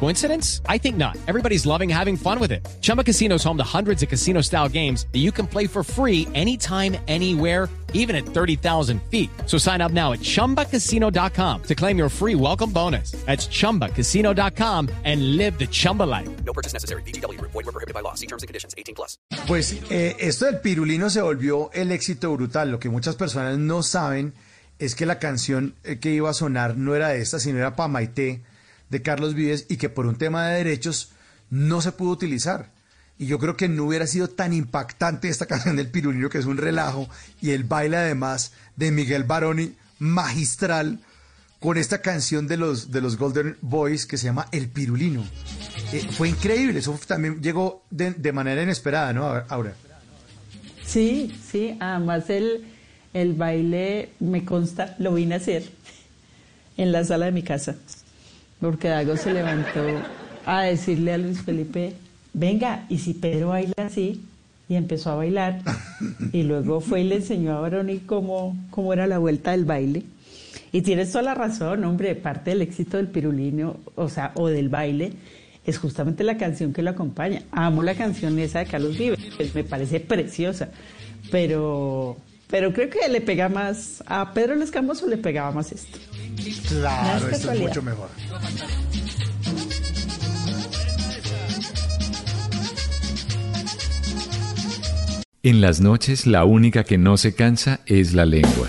Coincidence? I think not. Everybody's loving having fun with it. Chumba Casino is home to hundreds of casino style games that you can play for free anytime, anywhere, even at 30,000 feet. So sign up now at chumbacasino.com to claim your free welcome bonus. That's chumbacasino.com and live the Chumba life. No purchase necessary. BGW. Void were prohibited by law. See terms and conditions. 18 plus. Pues eh, esto del pirulino se volvió el éxito brutal. Lo que muchas personas no saben es que la canción eh, que iba a sonar no era esta, sino era Pa Maite de Carlos Vives y que por un tema de derechos no se pudo utilizar. Y yo creo que no hubiera sido tan impactante esta canción del pirulino, que es un relajo, y el baile además de Miguel Baroni, magistral, con esta canción de los, de los Golden Boys que se llama El Pirulino. Eh, fue increíble, eso también llegó de, de manera inesperada, ¿no, Aura? Sí, sí, además el, el baile, me consta, lo vine a hacer en la sala de mi casa, porque Dago se levantó a decirle a Luis Felipe, venga, y si Pedro baila así, y empezó a bailar, y luego fue y le enseñó a Baroni cómo, cómo era la vuelta del baile. Y tienes toda la razón, hombre, parte del éxito del pirulino, o sea, o del baile, es justamente la canción que lo acompaña. Amo la canción esa de Carlos Vives, me parece preciosa, pero, pero creo que le pega más, a Pedro Lescamboso le pegaba más esto. Claro, esto es mucho mejor. En las noches la única que no se cansa es la lengua.